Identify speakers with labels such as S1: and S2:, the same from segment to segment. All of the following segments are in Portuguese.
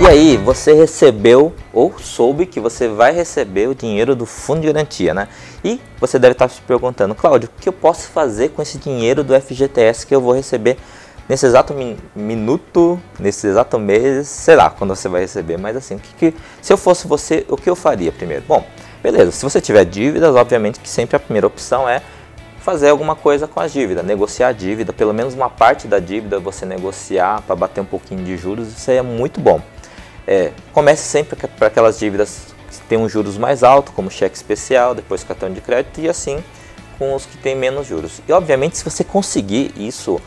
S1: E aí, você recebeu ou soube que você vai receber o dinheiro do fundo de garantia, né? E você deve estar se perguntando, Cláudio, o que eu posso fazer com esse dinheiro do FGTS que eu vou receber nesse exato min minuto, nesse exato mês, sei lá quando você vai receber, mas assim, que, que, se eu fosse você, o que eu faria primeiro? Bom, beleza, se você tiver dívidas, obviamente que sempre a primeira opção é fazer alguma coisa com a dívida, negociar a dívida, pelo menos uma parte da dívida você negociar para bater um pouquinho de juros, isso aí é muito bom. É, comece sempre para aquelas dívidas que têm um juros mais alto, como cheque especial, depois cartão de crédito e assim com os que têm menos juros. E obviamente se você conseguir isso,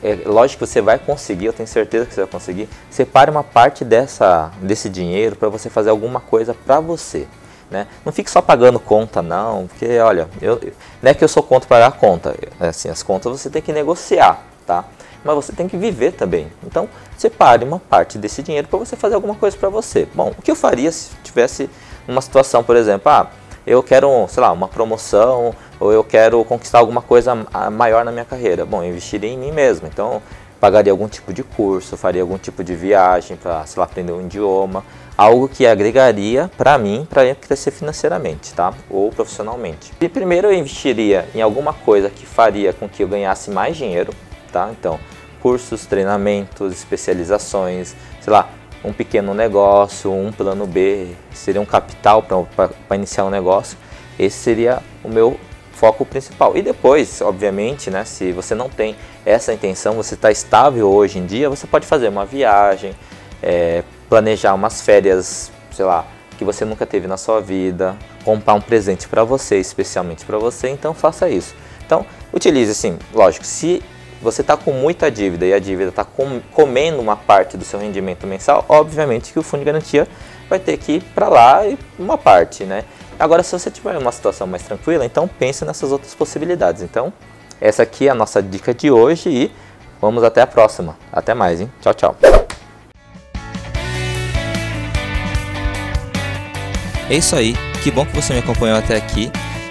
S1: é lógico que você vai conseguir, eu tenho certeza que você vai conseguir, separe uma parte dessa, desse dinheiro para você fazer alguma coisa para você. Né? Não fique só pagando conta não, porque olha, eu, não é que eu sou contra pagar conta, é assim, as contas você tem que negociar, tá? Mas você tem que viver também. Então, separe uma parte desse dinheiro para você fazer alguma coisa para você. Bom, o que eu faria se tivesse uma situação, por exemplo, ah, eu quero, sei lá, uma promoção ou eu quero conquistar alguma coisa maior na minha carreira. Bom, eu investiria em mim mesmo. Então, pagaria algum tipo de curso, faria algum tipo de viagem para, sei lá, aprender um idioma, algo que agregaria para mim para eu crescer financeiramente, tá? Ou profissionalmente. E primeiro eu investiria em alguma coisa que faria com que eu ganhasse mais dinheiro, tá? Então, cursos, treinamentos, especializações, sei lá, um pequeno negócio, um plano B, seria um capital para iniciar um negócio. Esse seria o meu foco principal. E depois, obviamente, né, se você não tem essa intenção, você está estável hoje em dia, você pode fazer uma viagem, é, planejar umas férias, sei lá, que você nunca teve na sua vida, comprar um presente para você, especialmente para você, então faça isso. Então, utilize assim, lógico, se você está com muita dívida e a dívida está com, comendo uma parte do seu rendimento mensal, obviamente que o fundo de garantia vai ter que ir para lá e uma parte, né? Agora, se você tiver uma situação mais tranquila, então pense nessas outras possibilidades. Então, essa aqui é a nossa dica de hoje e vamos até a próxima. Até mais, hein? Tchau, tchau.
S2: É isso aí. Que bom que você me acompanhou até aqui.